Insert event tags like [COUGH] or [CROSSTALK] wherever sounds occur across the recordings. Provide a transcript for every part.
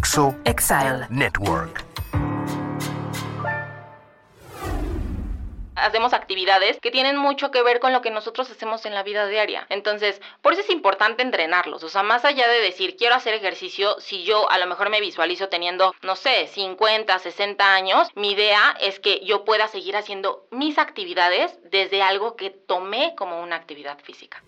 Dixo Exile. Network. hacemos actividades que tienen mucho que ver con lo que nosotros hacemos en la vida diaria. Entonces, por eso es importante entrenarlos. O sea, más allá de decir, quiero hacer ejercicio, si yo a lo mejor me visualizo teniendo, no sé, 50, 60 años, mi idea es que yo pueda seguir haciendo mis actividades desde algo que tomé como una actividad física.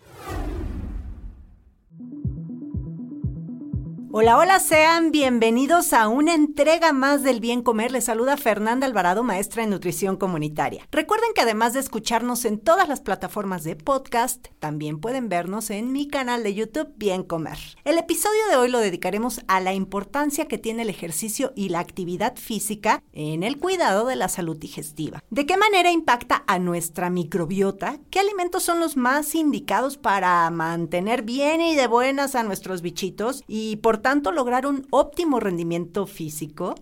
Hola, hola, sean bienvenidos a una entrega más del Bien Comer. Les saluda Fernanda Alvarado, maestra en nutrición comunitaria. Recuerden que además de escucharnos en todas las plataformas de podcast, también pueden vernos en mi canal de YouTube Bien Comer. El episodio de hoy lo dedicaremos a la importancia que tiene el ejercicio y la actividad física en el cuidado de la salud digestiva. ¿De qué manera impacta a nuestra microbiota? ¿Qué alimentos son los más indicados para mantener bien y de buenas a nuestros bichitos? Y por tanto lograr un óptimo rendimiento físico?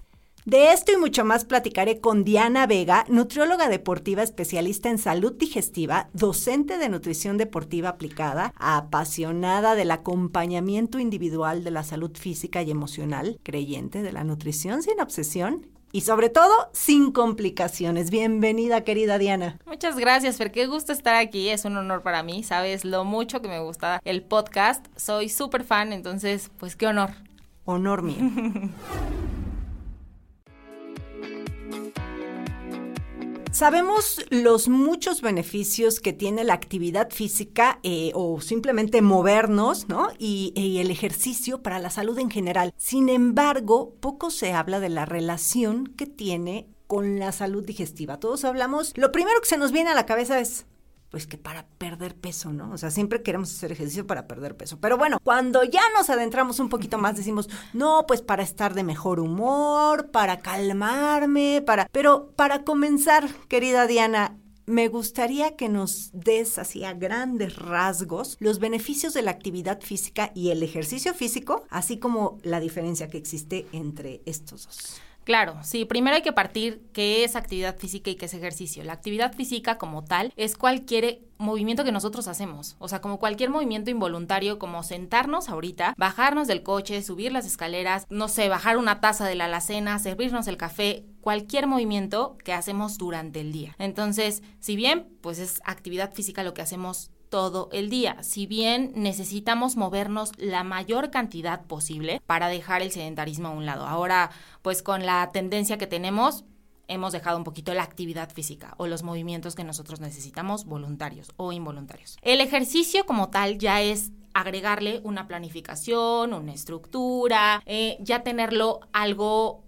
De esto y mucho más platicaré con Diana Vega, nutrióloga deportiva especialista en salud digestiva, docente de nutrición deportiva aplicada, apasionada del acompañamiento individual de la salud física y emocional, creyente de la nutrición sin obsesión y sobre todo sin complicaciones. Bienvenida, querida Diana. Muchas gracias, Fer. Qué gusto estar aquí. Es un honor para mí. Sabes lo mucho que me gusta el podcast. Soy súper fan, entonces, pues qué honor. Honor mío. [LAUGHS] Sabemos los muchos beneficios que tiene la actividad física eh, o simplemente movernos, ¿no? Y, y, el ejercicio para la salud en general. Sin embargo, poco se habla de la relación que tiene con la salud digestiva. Todos hablamos, lo primero que se nos viene a la cabeza es, pues que para perder peso, ¿no? O sea, siempre queremos hacer ejercicio para perder peso. Pero bueno, cuando ya nos adentramos un poquito más, decimos, no, pues para estar de mejor humor, para calmarme, para... Pero para comenzar, querida Diana, me gustaría que nos des así a grandes rasgos los beneficios de la actividad física y el ejercicio físico, así como la diferencia que existe entre estos dos. Claro, sí, primero hay que partir qué es actividad física y qué es ejercicio. La actividad física como tal es cualquier movimiento que nosotros hacemos, o sea, como cualquier movimiento involuntario, como sentarnos ahorita, bajarnos del coche, subir las escaleras, no sé, bajar una taza de la alacena, servirnos el café, cualquier movimiento que hacemos durante el día. Entonces, si bien pues es actividad física lo que hacemos todo el día. Si bien necesitamos movernos la mayor cantidad posible para dejar el sedentarismo a un lado. Ahora, pues con la tendencia que tenemos, hemos dejado un poquito la actividad física o los movimientos que nosotros necesitamos, voluntarios o involuntarios. El ejercicio como tal ya es agregarle una planificación, una estructura, eh, ya tenerlo algo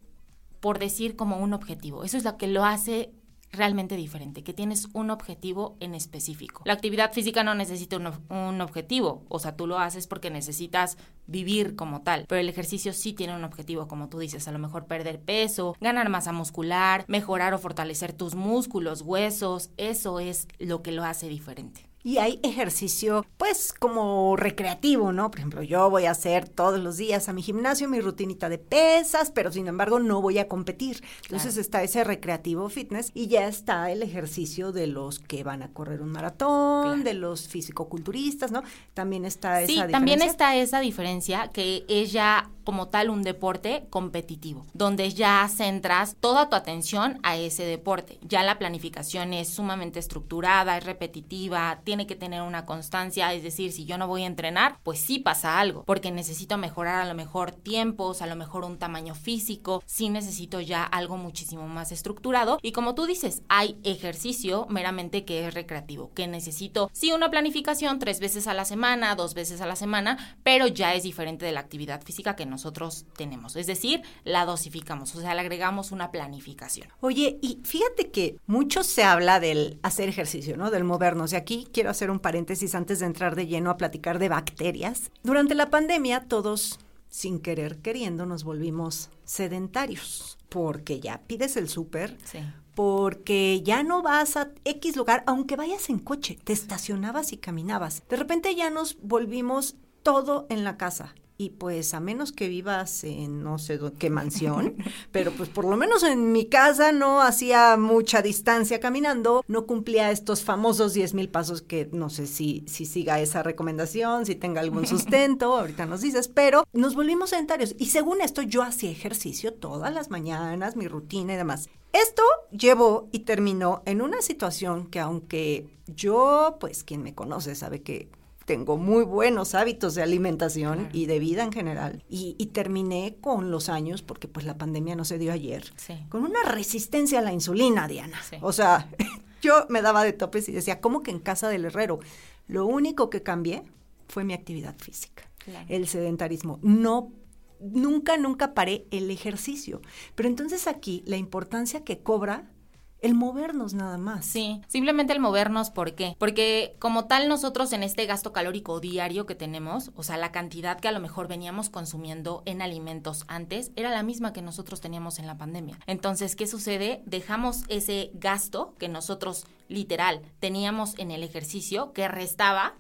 por decir como un objetivo. Eso es lo que lo hace realmente diferente, que tienes un objetivo en específico. La actividad física no necesita un, un, objetivo, o sea, tú lo haces porque necesitas vivir como tal, pero el ejercicio sí tiene un objetivo, como tú dices, a lo mejor perder peso, ganar masa muscular, mejorar o fortalecer tus músculos, huesos, eso es lo que lo hace diferente. Y hay ejercicio, pues, como recreativo, ¿no? Por ejemplo, yo voy a hacer todos los días a mi gimnasio mi rutinita de pesas, pero sin embargo no voy a competir. Entonces claro. está ese recreativo fitness y ya está el ejercicio de los que van a correr un maratón, claro. de los fisicoculturistas, ¿no? También está esa sí, diferencia. también está esa diferencia que es ya como tal un deporte competitivo, donde ya centras toda tu atención a ese deporte. Ya la planificación es sumamente estructurada, es repetitiva, tiene que tener una constancia, es decir, si yo no voy a entrenar, pues sí pasa algo, porque necesito mejorar a lo mejor tiempos, a lo mejor un tamaño físico, sí necesito ya algo muchísimo más estructurado y como tú dices, hay ejercicio meramente que es recreativo, que necesito sí una planificación tres veces a la semana, dos veces a la semana, pero ya es diferente de la actividad física que nosotros tenemos, es decir, la dosificamos, o sea, le agregamos una planificación. Oye, y fíjate que mucho se habla del hacer ejercicio, ¿no? Del movernos. Y aquí quiero hacer un paréntesis antes de entrar de lleno a platicar de bacterias. Durante la pandemia todos sin querer queriendo nos volvimos sedentarios, porque ya pides el súper, Sí. porque ya no vas a X lugar, aunque vayas en coche, te estacionabas y caminabas. De repente ya nos volvimos todo en la casa. Y pues a menos que vivas en no sé qué mansión, [LAUGHS] pero pues por lo menos en mi casa no hacía mucha distancia caminando, no cumplía estos famosos 10 mil pasos que no sé si, si siga esa recomendación, si tenga algún [LAUGHS] sustento, ahorita nos dices, pero nos volvimos sedentarios. Y según esto yo hacía ejercicio todas las mañanas, mi rutina y demás. Esto llevó y terminó en una situación que aunque yo, pues quien me conoce sabe que tengo muy buenos hábitos de alimentación Claro. y de vida en general. Y, y terminé con los años, porque pues la pandemia no se dio ayer, Sí. con una resistencia a la insulina, Diana. Sí. O sea, [LAUGHS] yo me daba de topes y decía, ¿cómo que en casa del herrero? Lo único que cambié fue mi actividad física, Claro. el sedentarismo. No, nunca, nunca paré el ejercicio. Pero entonces aquí la importancia que cobra el movernos nada más. Sí, simplemente el movernos, ¿por qué? Porque como tal nosotros en este gasto calórico diario que tenemos, o sea, la cantidad que a lo mejor veníamos consumiendo en alimentos antes era la misma que nosotros teníamos en la pandemia. Entonces, ¿qué sucede? Dejamos ese gasto que nosotros literal teníamos en el ejercicio, que restaba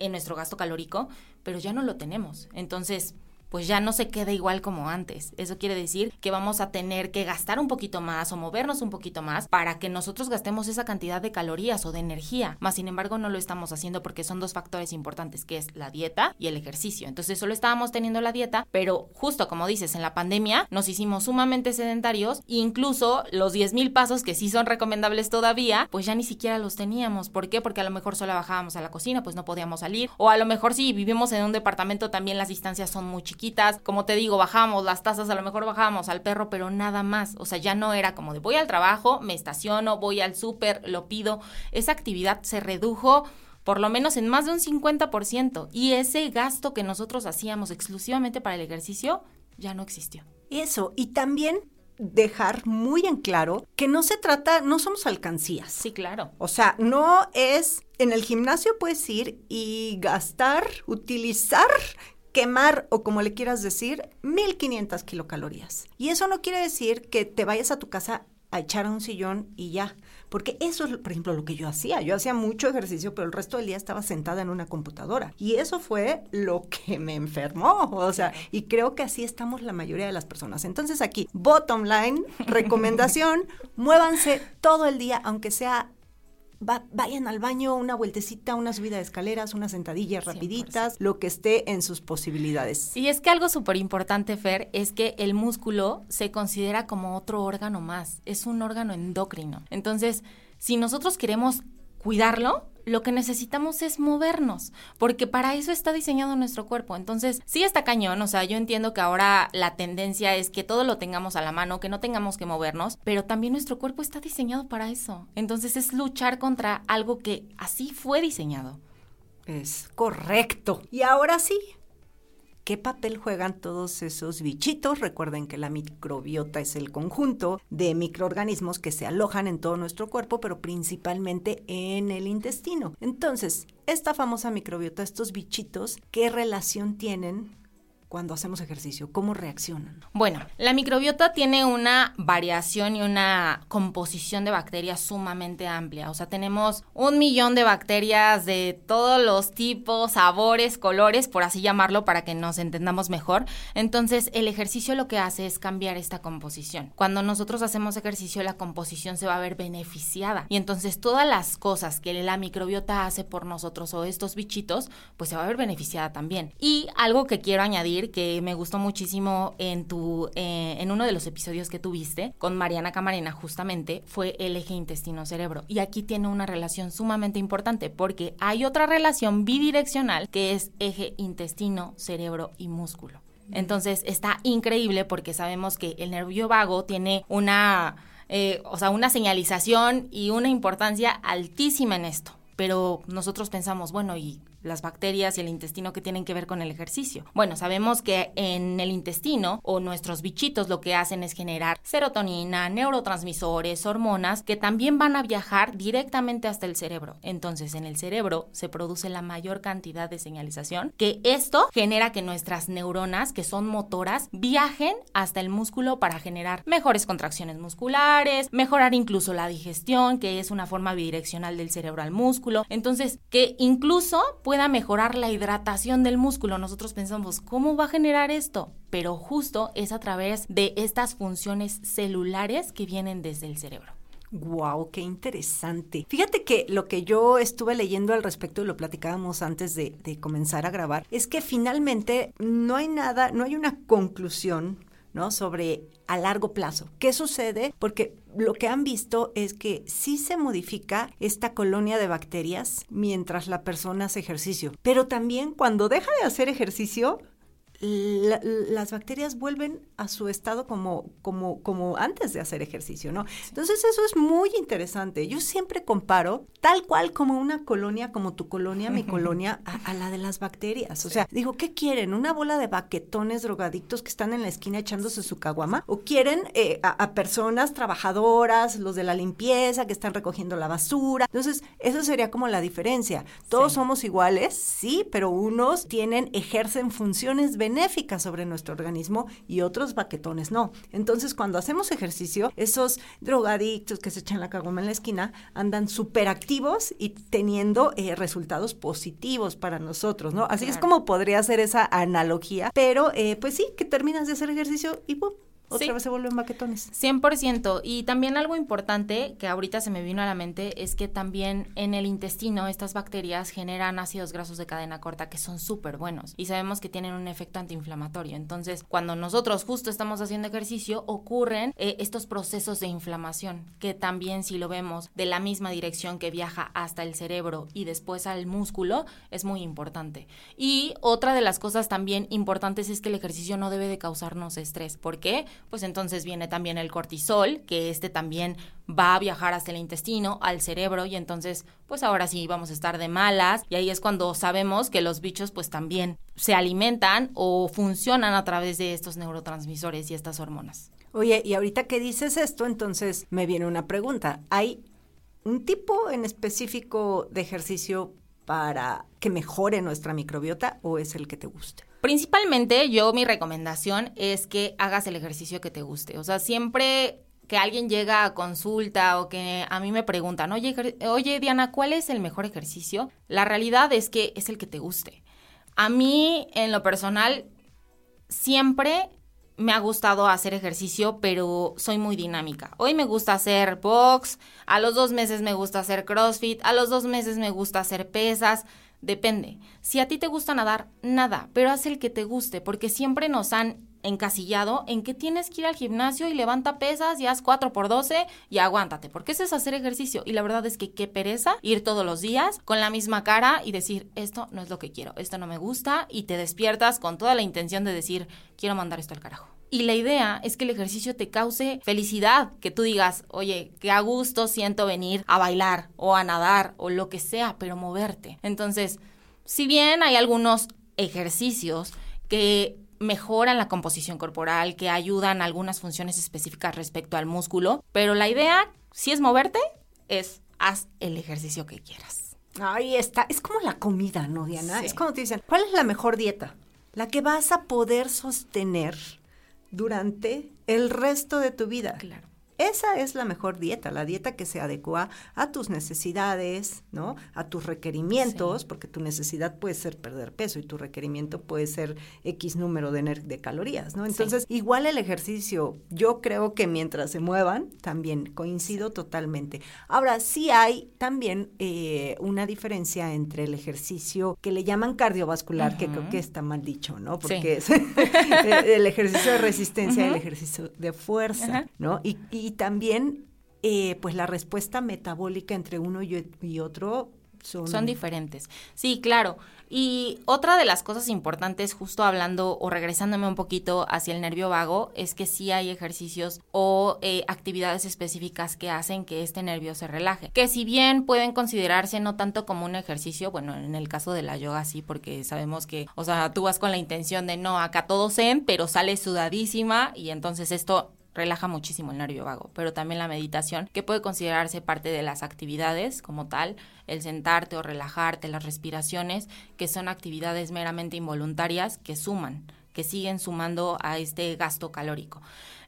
en nuestro gasto calórico, pero ya no lo tenemos. Entonces, pues ya no se queda igual como antes. Eso quiere decir que vamos a tener que gastar un poquito más o movernos un poquito más para que nosotros gastemos esa cantidad de calorías o de energía. Más sin embargo, no lo estamos haciendo porque son dos factores importantes, que es la dieta y el ejercicio. Entonces, solo estábamos teniendo la dieta, pero justo como dices, en la pandemia nos hicimos sumamente sedentarios incluso los 10 mil pasos que sí son recomendables todavía, pues ya ni siquiera los teníamos. ¿Por qué? Porque a lo mejor solo bajábamos a la cocina, pues no podíamos salir. O a lo mejor si vivimos en un departamento también las distancias son muy chiquitas. Como te digo, bajábamos las tazas, a lo mejor bajábamos al perro, pero nada más. O sea, ya no era como de voy al trabajo, me estaciono, voy al súper, lo pido. Esa actividad se redujo por lo menos en más de un 50%. Y ese gasto que nosotros hacíamos exclusivamente para el ejercicio ya no existió. Eso, y también dejar muy en claro que no se trata, no somos alcancías. Sí, claro. O sea, no es en el gimnasio puedes ir y gastar, utilizar, quemar o como le quieras decir, 1500 kilocalorías. Y eso no quiere decir que te vayas a tu casa a echar a un sillón y ya. Porque eso es, por ejemplo, lo que yo hacía. Yo hacía mucho ejercicio, pero el resto del día estaba sentada en una computadora. Y eso fue lo que me enfermó. O sea, y creo que así estamos la mayoría de las personas. Entonces aquí, bottom line, recomendación, [LAUGHS] muévanse todo el día, aunque sea Va- vayan al baño, una vueltecita, una subida de escaleras, unas sentadillas 100%. rapiditas, lo que esté en sus posibilidades. Y es que algo súper importante, Fer, es que el músculo se considera como otro órgano más. Es un órgano endocrino. Entonces, si nosotros queremos cuidarlo, lo que necesitamos es movernos, porque para eso está diseñado nuestro cuerpo. Entonces, sí está cañón, o sea, yo entiendo que ahora la tendencia es que todo lo tengamos a la mano, que no tengamos que movernos, pero también nuestro cuerpo está diseñado para eso. Entonces, es luchar contra algo que así fue diseñado. Es correcto. Y ahora sí, ¿qué papel juegan todos esos bichitos? Recuerden que la microbiota es el conjunto de microorganismos que se alojan en todo nuestro cuerpo, pero principalmente en el intestino. Entonces, esta famosa microbiota, estos bichitos, ¿qué relación tienen cuando hacemos ejercicio? ¿Cómo reaccionan? Bueno, la microbiota tiene una variación y una composición de bacterias sumamente amplia. O sea, tenemos un millón de bacterias de todos los tipos, sabores, colores, por así llamarlo, para que nos entendamos mejor. Entonces, el ejercicio lo que hace es cambiar esta composición. Cuando nosotros hacemos ejercicio, la composición se va a ver beneficiada. Y entonces, todas las cosas que la microbiota hace por nosotros o estos bichitos, pues se va a ver beneficiada también. Y algo que quiero añadir que me gustó muchísimo en tu eh, en uno de los episodios que tuviste con Mariana Camarena justamente fue el eje intestino cerebro y aquí tiene una relación sumamente importante porque hay otra relación bidireccional que es eje intestino cerebro y músculo. Entonces está increíble porque sabemos que el nervio vago tiene una eh, o sea una señalización y una importancia altísima en esto. Pero nosotros pensamos bueno y las bacterias y el intestino que tienen que ver con el ejercicio? Bueno, sabemos que en el intestino o nuestros bichitos lo que hacen es generar serotonina, neurotransmisores, hormonas que también van a viajar directamente hasta el cerebro. Entonces, en el cerebro se produce la mayor cantidad de señalización que esto genera que nuestras neuronas, que son motoras, viajen hasta el músculo para generar mejores contracciones musculares, mejorar incluso la digestión, que es una forma bidireccional del cerebro al músculo. Entonces, que incluso pueda mejorar la hidratación del músculo. Nosotros pensamos, ¿cómo va a generar esto? Pero justo es a través de estas funciones celulares que vienen desde el cerebro. Wow, qué interesante. Fíjate que lo que yo estuve leyendo al respecto y lo platicábamos antes de, de, comenzar a grabar es que finalmente no hay nada, no hay una conclusión, ¿no? Sobre a largo plazo. ¿Qué sucede? Porque lo que han visto es que sí se modifica esta colonia de bacterias mientras la persona hace ejercicio, pero también cuando deja de hacer ejercicio las bacterias vuelven a su estado como, como, como antes de hacer ejercicio, ¿no? Entonces eso es muy interesante. Yo siempre comparo tal cual como una colonia, como tu colonia, mi [LAUGHS] colonia, a, la de las bacterias. O sea, digo, ¿qué quieren? ¿Una bola de baquetones drogadictos que están en la esquina echándose su caguama? ¿O quieren eh, a, personas trabajadoras, los de la limpieza, que están recogiendo la basura? Entonces, eso sería como la diferencia. Todos somos iguales, sí, pero unos tienen, ejercen funciones benéficas sobre nuestro organismo y otros baquetones no. Entonces, cuando hacemos ejercicio, esos drogadictos que se echan la cagoma en la esquina andan súper activos y teniendo eh, resultados positivos para nosotros, ¿no? Así es como podría ser esa analogía, pero eh, pues sí, que terminas de hacer ejercicio y ¡pum! Otra vez se vuelven baquetones. 100%. Y también algo importante que ahorita se me vino a la mente es que también en el intestino estas bacterias generan ácidos grasos de cadena corta que son súper buenos y sabemos que tienen un efecto antiinflamatorio. Entonces, cuando nosotros justo estamos haciendo ejercicio, ocurren eh, estos procesos de inflamación que también si lo vemos de la misma dirección que viaja hasta el cerebro y después al músculo, es muy importante. Y otra de las cosas también importantes es que el ejercicio no debe de causarnos estrés. ¿Por qué? Pues entonces viene también el cortisol, que este también va a viajar hasta el intestino, al cerebro, y entonces, pues ahora sí vamos a estar de malas, y ahí es cuando sabemos que los bichos pues también se alimentan o funcionan a través de estos neurotransmisores y estas hormonas. Oye, y ahorita que dices esto, entonces me viene una pregunta. ¿Hay un tipo en específico de ejercicio para que mejore nuestra microbiota o es el que te guste? Principalmente yo mi recomendación es que hagas el ejercicio que te guste. O sea, siempre que alguien llega a consulta o que a mí me preguntan, oye, oye Diana, ¿cuál es el mejor ejercicio? La realidad es que es el que te guste. A mí, en lo personal, siempre me ha gustado hacer ejercicio, pero soy muy dinámica. Hoy me gusta hacer box, a los dos meses me gusta hacer CrossFit, a los dos meses me gusta hacer pesas. Depende. Si a ti te gusta nadar, nada, pero haz el que te guste, porque siempre nos han encasillado en que tienes que ir al gimnasio y levanta pesas y haz 4 por 12 y aguántate, porque eso es hacer ejercicio. Y la verdad es que qué pereza ir todos los días con la misma cara y decir, esto no es lo que quiero, esto no me gusta, y te despiertas con toda la intención de decir, quiero mandar esto al carajo. Y la idea es que el ejercicio te cause felicidad, que tú digas, oye, que a gusto siento venir a bailar o a nadar o lo que sea, pero moverte. Entonces, si bien hay algunos ejercicios que mejoran la composición corporal, que ayudan a algunas funciones específicas respecto al músculo, pero la idea, si es moverte, es haz el ejercicio que quieras. Ahí está, es como la comida, ¿no, Diana? Es como te dicen, ¿cuál es la mejor dieta? La que vas a poder sostener durante el resto de tu vida. Claro. Esa es la mejor dieta, la dieta que se adecua a tus necesidades, ¿no? A tus requerimientos, porque tu necesidad puede ser perder peso y tu requerimiento puede ser X número de, de calorías, ¿no? Entonces, igual el ejercicio, yo creo que mientras se muevan, también coincido totalmente. Ahora, sí hay también eh, una diferencia entre el ejercicio que le llaman cardiovascular, que creo que está mal dicho, ¿no? Porque es [LAUGHS] el ejercicio de resistencia y el ejercicio de fuerza, ¿no? y y también, eh, pues la respuesta metabólica entre uno y, otro son... diferentes. Sí, claro. Y otra de las cosas importantes, justo hablando o regresándome un poquito hacia el nervio vago, es que sí hay ejercicios o eh, actividades específicas que hacen que este nervio se relaje. Que si bien pueden considerarse no tanto como un ejercicio, bueno, en el caso de la yoga sí, porque sabemos que, o sea, tú vas con la intención de no, acá todo zen, pero sale sudadísima y entonces esto relaja muchísimo el nervio vago, pero también la meditación, que puede considerarse parte de las actividades como tal, el sentarte o relajarte, las respiraciones, que son actividades meramente involuntarias que suman, que siguen sumando a este gasto calórico.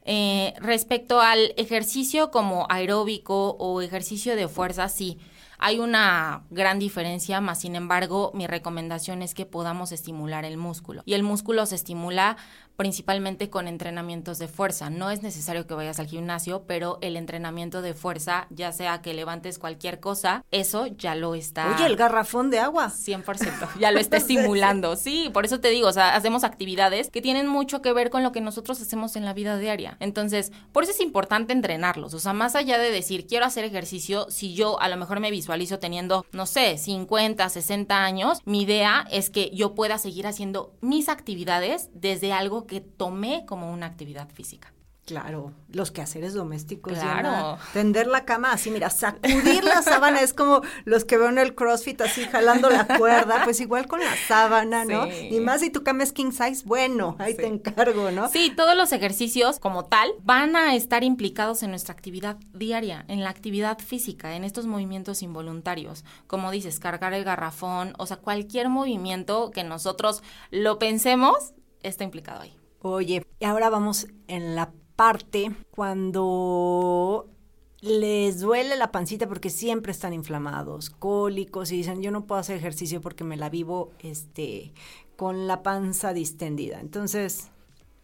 Eh, respecto al ejercicio como aeróbico o ejercicio de fuerza, sí, hay una gran diferencia, más sin embargo, mi recomendación es que podamos estimular el músculo. Y el músculo se estimula principalmente con entrenamientos de fuerza. No es necesario que vayas al gimnasio, pero el entrenamiento de fuerza, ya sea que levantes cualquier cosa, eso ya lo está. Oye, el garrafón de agua. 100%, ya lo está [LAUGHS] estimulando. Sí, por eso te digo, o sea, hacemos actividades que tienen mucho que ver con lo que nosotros hacemos en la vida diaria. Entonces, por eso es importante entrenarlos. O sea, más allá de decir, quiero hacer ejercicio, si yo a lo mejor me visualizo teniendo, no sé, 50, 60 años, mi idea es que yo pueda seguir haciendo mis actividades desde algo que tomé como una actividad física. Claro, los quehaceres domésticos. Claro. tender la cama así, mira, sacudir la sábana es como los que veo en el CrossFit así jalando la cuerda, pues igual con la sábana, ¿no? Y más si tu cama es king size, bueno, ahí te encargo, ¿no? Sí, todos los ejercicios como tal van a estar implicados en nuestra actividad diaria, en la actividad física, en estos movimientos involuntarios. Como dices, cargar el garrafón, o sea, cualquier movimiento que nosotros lo pensemos está implicado ahí. Oye, y ahora vamos en la parte cuando les duele la pancita porque siempre están inflamados, cólicos y dicen, yo no puedo hacer ejercicio porque me la vivo este con la panza distendida. Entonces,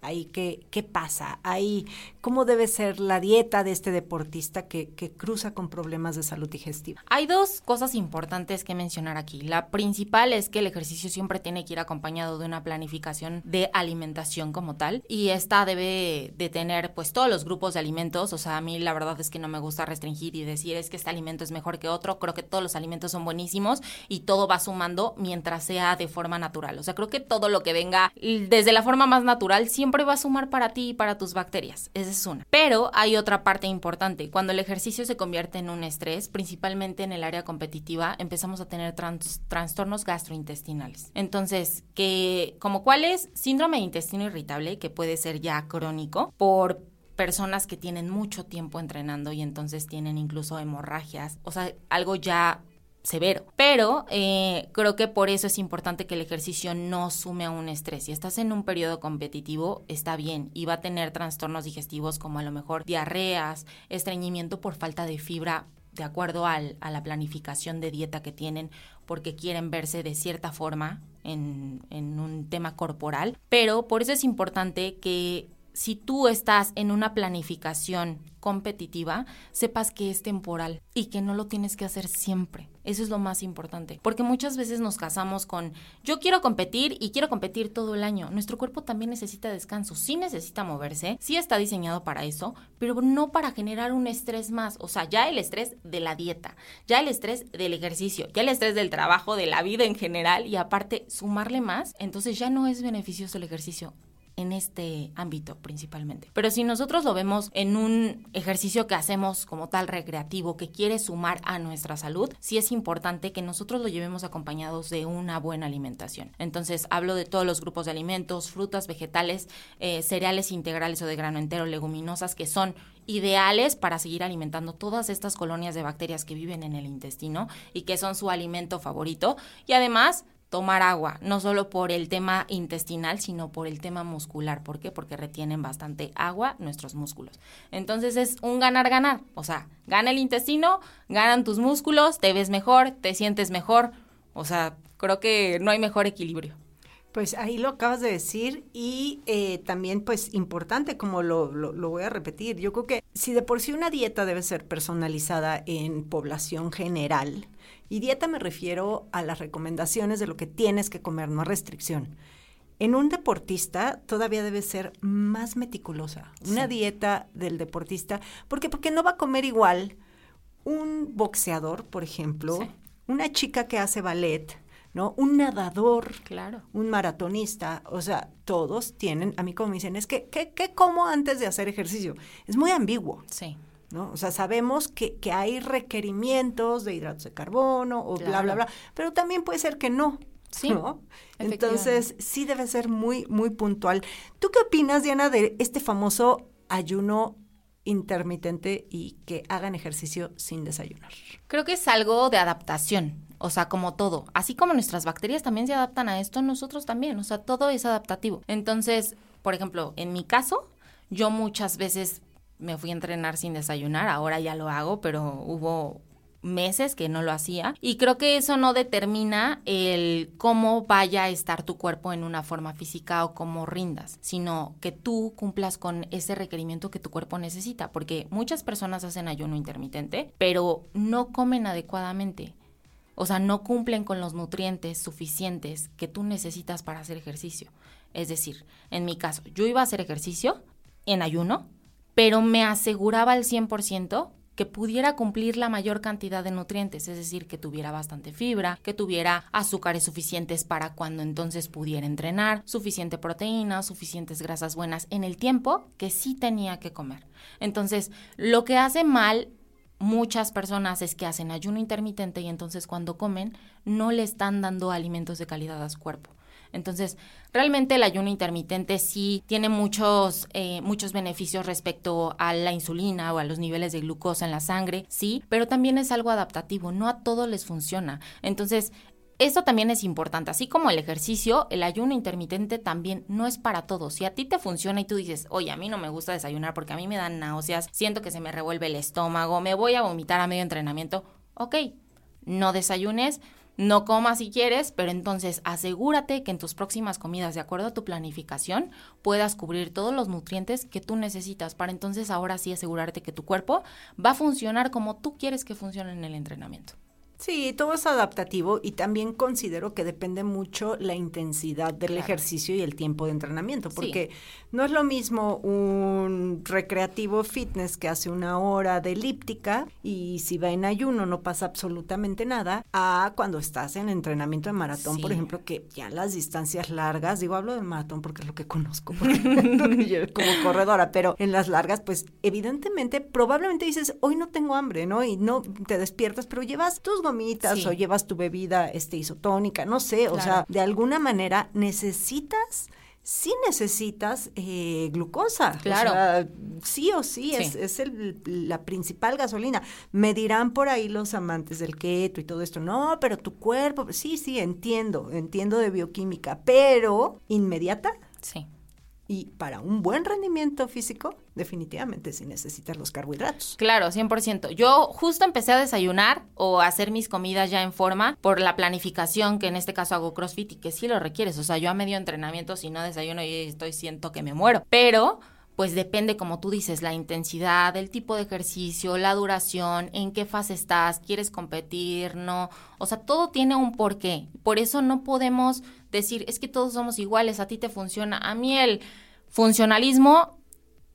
ahí qué, qué pasa, ahí cómo debe ser la dieta de este deportista que, que, cruza con problemas de salud digestiva. Hay dos cosas importantes que mencionar aquí. La principal es que el ejercicio siempre tiene que ir acompañado de una planificación de alimentación como tal y esta debe de tener pues todos los grupos de alimentos, o sea, a mí la verdad es que no me gusta restringir y decir es que este alimento es mejor que otro, creo que todos los alimentos son buenísimos y todo va sumando mientras sea de forma natural, o sea, creo que todo lo que venga desde la forma más natural siempre siempre va a sumar para ti y para tus bacterias. Esa es una. Pero hay otra parte importante. Cuando el ejercicio se convierte en un estrés, principalmente en el área competitiva, empezamos a tener trastornos gastrointestinales. Entonces, que como cuál es síndrome de intestino irritable, que puede ser ya crónico por personas que tienen mucho tiempo entrenando y entonces tienen incluso hemorragias, o sea, algo ya severo. Pero eh, creo que por eso es importante que el ejercicio no sume a un estrés. Si estás en un periodo competitivo, está bien y va a tener trastornos digestivos como a lo mejor diarreas, estreñimiento por falta de fibra de acuerdo al, a la planificación de dieta que tienen porque quieren verse de cierta forma en, en un tema corporal. Pero por eso es importante que si tú estás en una planificación competitiva, sepas que es temporal y que no lo tienes que hacer siempre. Eso es lo más importante, porque muchas veces nos casamos con yo quiero competir y quiero competir todo el año. Nuestro cuerpo también necesita descanso, sí necesita moverse, sí está diseñado para eso, pero no para generar un estrés más. O sea, ya el estrés de la dieta, ya el estrés del ejercicio, ya el estrés del trabajo, de la vida en general y aparte sumarle más, entonces ya no es beneficioso el ejercicio en este ámbito principalmente. Pero si nosotros lo vemos en un ejercicio que hacemos como tal recreativo que quiere sumar a nuestra salud, sí es importante que nosotros lo llevemos acompañados de una buena alimentación. Entonces hablo de todos los grupos de alimentos, frutas, vegetales, eh, cereales integrales o de grano entero, leguminosas que son ideales para seguir alimentando todas estas colonias de bacterias que viven en el intestino y que son su alimento favorito. Y además tomar agua, no solo por el tema intestinal, sino por el tema muscular. ¿Por qué? Porque retienen bastante agua nuestros músculos. Entonces es un ganar-ganar. O sea, gana el intestino, ganan tus músculos, te ves mejor, te sientes mejor. O sea, creo que no hay mejor equilibrio. Pues ahí lo acabas de decir y eh, también pues importante como lo, lo, lo, voy a repetir, yo creo que si de por sí una dieta debe ser personalizada en población general, y dieta me refiero a las recomendaciones de lo que tienes que comer, no a restricción. En un deportista todavía debe ser más meticulosa. Una dieta del deportista, ¿por qué? Porque no va a comer igual un boxeador, por ejemplo, una chica que hace ballet, ¿no? Un nadador, Claro. un maratonista, o sea, todos tienen, a mí como me dicen, es que, ¿qué, qué como antes de hacer ejercicio? Es muy ambiguo, Sí. ¿no? O sea, sabemos que, que hay requerimientos de hidratos de carbono o bla, bla, bla, pero también puede ser que no. Sí, ¿no? Entonces, sí debe ser muy, muy puntual. ¿Tú qué opinas, Diana, de este famoso ayuno intermitente y que hagan ejercicio sin desayunar? Creo que es algo de adaptación, o sea, como todo. Así como nuestras bacterias también se adaptan a esto, nosotros también, o sea, todo es adaptativo. Entonces, por ejemplo, en mi caso, yo muchas veces me fui a entrenar sin desayunar, ahora ya lo hago, pero hubo meses que no lo hacía y creo que eso no determina el cómo vaya a estar tu cuerpo en una forma física o cómo rindas, sino que tú cumplas con ese requerimiento que tu cuerpo necesita, porque muchas personas hacen ayuno intermitente, pero no comen adecuadamente. O sea, no cumplen con los nutrientes suficientes que tú necesitas para hacer ejercicio. Es decir, en mi caso, yo iba a hacer ejercicio en ayuno, pero me aseguraba al 100% que pudiera cumplir la mayor cantidad de nutrientes, es decir, que tuviera bastante fibra, que tuviera azúcares suficientes para cuando entonces pudiera entrenar, suficiente proteína, suficientes grasas buenas en el tiempo que sí tenía que comer. Entonces, lo que hace mal muchas personas es que hacen ayuno intermitente y entonces cuando comen no le están dando alimentos de calidad a su cuerpo. Entonces, realmente el ayuno intermitente sí tiene muchos, eh, muchos beneficios respecto a la insulina o a los niveles de glucosa en la sangre, sí, pero también es algo adaptativo, no a todos les funciona. Entonces, esto también es importante, así como el ejercicio, el ayuno intermitente también no es para todos. Si a ti te funciona y tú dices, oye, a mí no me gusta desayunar porque a mí me dan náuseas, siento que se me revuelve el estómago, me voy a vomitar a medio entrenamiento, ok, no desayunes, no comas si quieres, pero entonces asegúrate que en tus próximas comidas, de acuerdo a tu planificación, puedas cubrir todos los nutrientes que tú necesitas para entonces ahora sí asegurarte que tu cuerpo va a funcionar como tú quieres que funcione en el entrenamiento. Sí, todo es adaptativo y también considero que depende mucho la intensidad del Claro. ejercicio y el tiempo de entrenamiento, Sí. porque no es lo mismo un recreativo fitness que hace una hora de elíptica y si va en ayuno no pasa absolutamente nada, a cuando estás en entrenamiento de maratón, por ejemplo, que ya las distancias largas, digo, hablo de maratón porque es lo que conozco, [LAUGHS] como [LAUGHS] corredora, pero en las largas, pues evidentemente, probablemente dices, hoy no tengo hambre, ¿no? Y no te despiertas, pero llevas tus gomitas Sí. o llevas tu bebida este, isotónica, no sé, o Claro. sea, de alguna manera necesitas, sí necesitas eh, glucosa. o Claro. sea, sí o sí, Sí. es, es el- la principal gasolina. Me dirán por ahí los amantes del keto y todo esto, no, pero tu cuerpo, sí, sí, entiendo, entiendo de bioquímica, pero inmediata Sí. Y para un buen rendimiento físico, definitivamente sí necesitas los carbohidratos. Claro, 100%. Yo justo empecé a desayunar o hacer mis comidas ya en forma por la planificación que en este caso hago CrossFit y que sí lo requieres. O sea, yo a medio entrenamiento si no desayuno y estoy siento que me muero. Pero pues depende, como tú dices, la intensidad, el tipo de ejercicio, la duración, en qué fase estás, quieres competir, no. O sea, todo tiene un porqué. Por eso no podemos decir, es que todos somos iguales, a ti te funciona. A mí el funcionalismo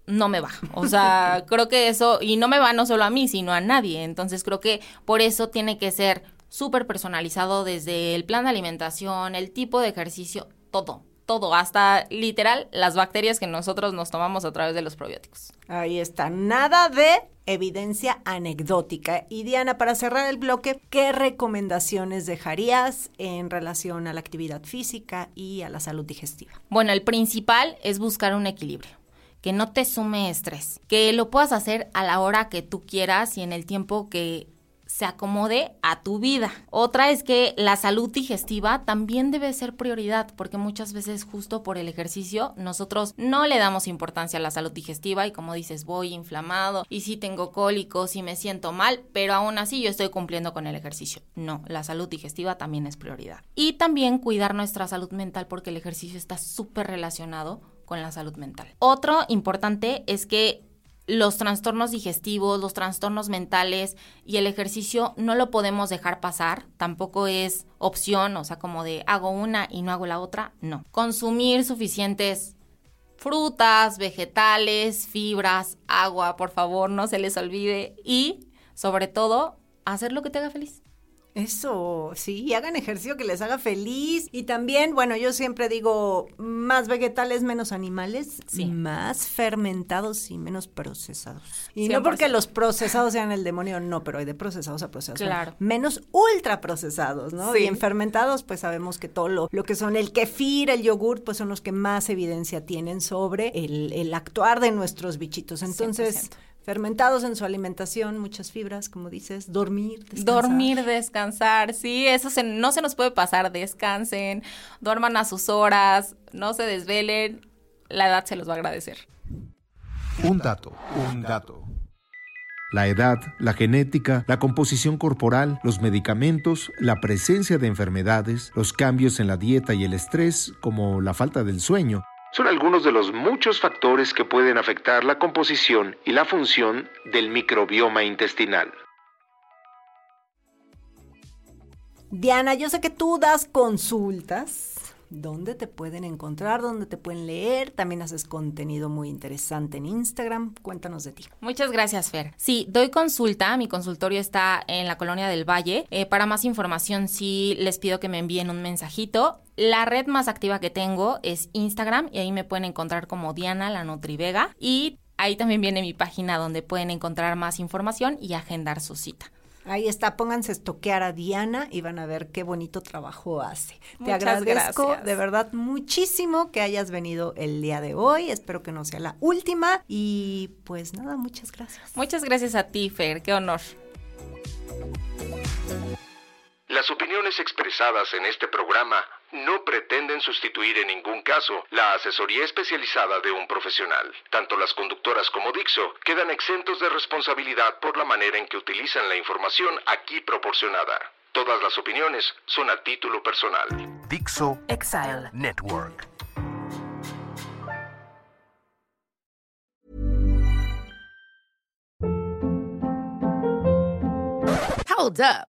no me va. O sea, [LAUGHS] creo que eso, y no me va no solo a mí, sino a nadie. Entonces creo que por eso tiene que ser súper personalizado desde el plan de alimentación, el tipo de ejercicio, todo, todo, hasta literal las bacterias que nosotros nos tomamos a través de los probióticos. Ahí está, nada de evidencia anecdótica. Y Diana, para cerrar el bloque, ¿qué recomendaciones dejarías en relación a la actividad física y a la salud digestiva? Bueno, el principal es buscar un equilibrio. Que no te sume estrés. Que lo puedas hacer a la hora que tú quieras y en el tiempo que se acomode a tu vida. Otra es que la salud digestiva también debe ser prioridad, porque muchas veces justo por el ejercicio nosotros no le damos importancia a la salud digestiva y como dices, voy inflamado y si tengo cólicos y me siento mal, pero aún así yo estoy cumpliendo con el ejercicio. No, la salud digestiva también es prioridad. Y también cuidar nuestra salud mental porque el ejercicio está súper relacionado con la salud mental. Otro importante es que los trastornos digestivos, los trastornos mentales y el ejercicio no lo podemos dejar pasar, tampoco es opción, o sea, como de hago una y no hago la otra, no. Consumir suficientes frutas, vegetales, fibras, agua, por favor, no se les olvide y sobre todo hacer lo que te haga feliz. Eso, sí, hagan ejercicio que les haga feliz. Y también, bueno, yo siempre digo, más vegetales, menos animales, Sí. más fermentados y menos procesados. Y no porque los procesados sean el demonio, no, pero hay de procesados a procesados. Claro. Menos ultraprocesados, ¿no? Sí. Y en fermentados, pues sabemos que todo lo, lo que son el kefir, el yogur, pues son los que más evidencia tienen sobre el, el actuar de nuestros bichitos. Entonces... 100%. Fermentados en su alimentación, muchas fibras, como dices, dormir, descansar. Dormir, descansar, sí, eso se- no se nos puede pasar, descansen, duerman a sus horas, no se desvelen, la edad se los va a agradecer. Un dato, un dato. La edad, la genética, la composición corporal, los medicamentos, la presencia de enfermedades, los cambios en la dieta y el estrés, como la falta del sueño, son algunos de los muchos factores que pueden afectar la composición y la función del microbioma intestinal. Diana, yo sé que tú das consultas. ¿Dónde te pueden encontrar? ¿Dónde te pueden leer? También haces contenido muy interesante en Instagram. Cuéntanos de ti. Muchas gracias, Fer. Sí, doy consulta. Mi consultorio está en la colonia del Valle. Eh, para más información, sí les pido que me envíen un mensajito. La red más activa que tengo es Instagram y ahí me pueden encontrar como Diana la Nutrivega. Y ahí también viene mi página donde pueden encontrar más información y agendar su cita. Ahí está, pónganse a estoquear a Diana y van a ver qué bonito trabajo hace. Te Muchas agradezco gracias. de verdad muchísimo que hayas venido el día de hoy. Espero que no sea la última. Y pues nada, muchas gracias. Muchas gracias a ti, Fer. Qué honor. Las opiniones expresadas en este programa no pretenden sustituir en ningún caso la asesoría especializada de un profesional. Tanto las conductoras como Dixo quedan exentos de responsabilidad por la manera en que utilizan la información aquí proporcionada. Todas las opiniones son a título personal. Dixo Exile Network. Hold up.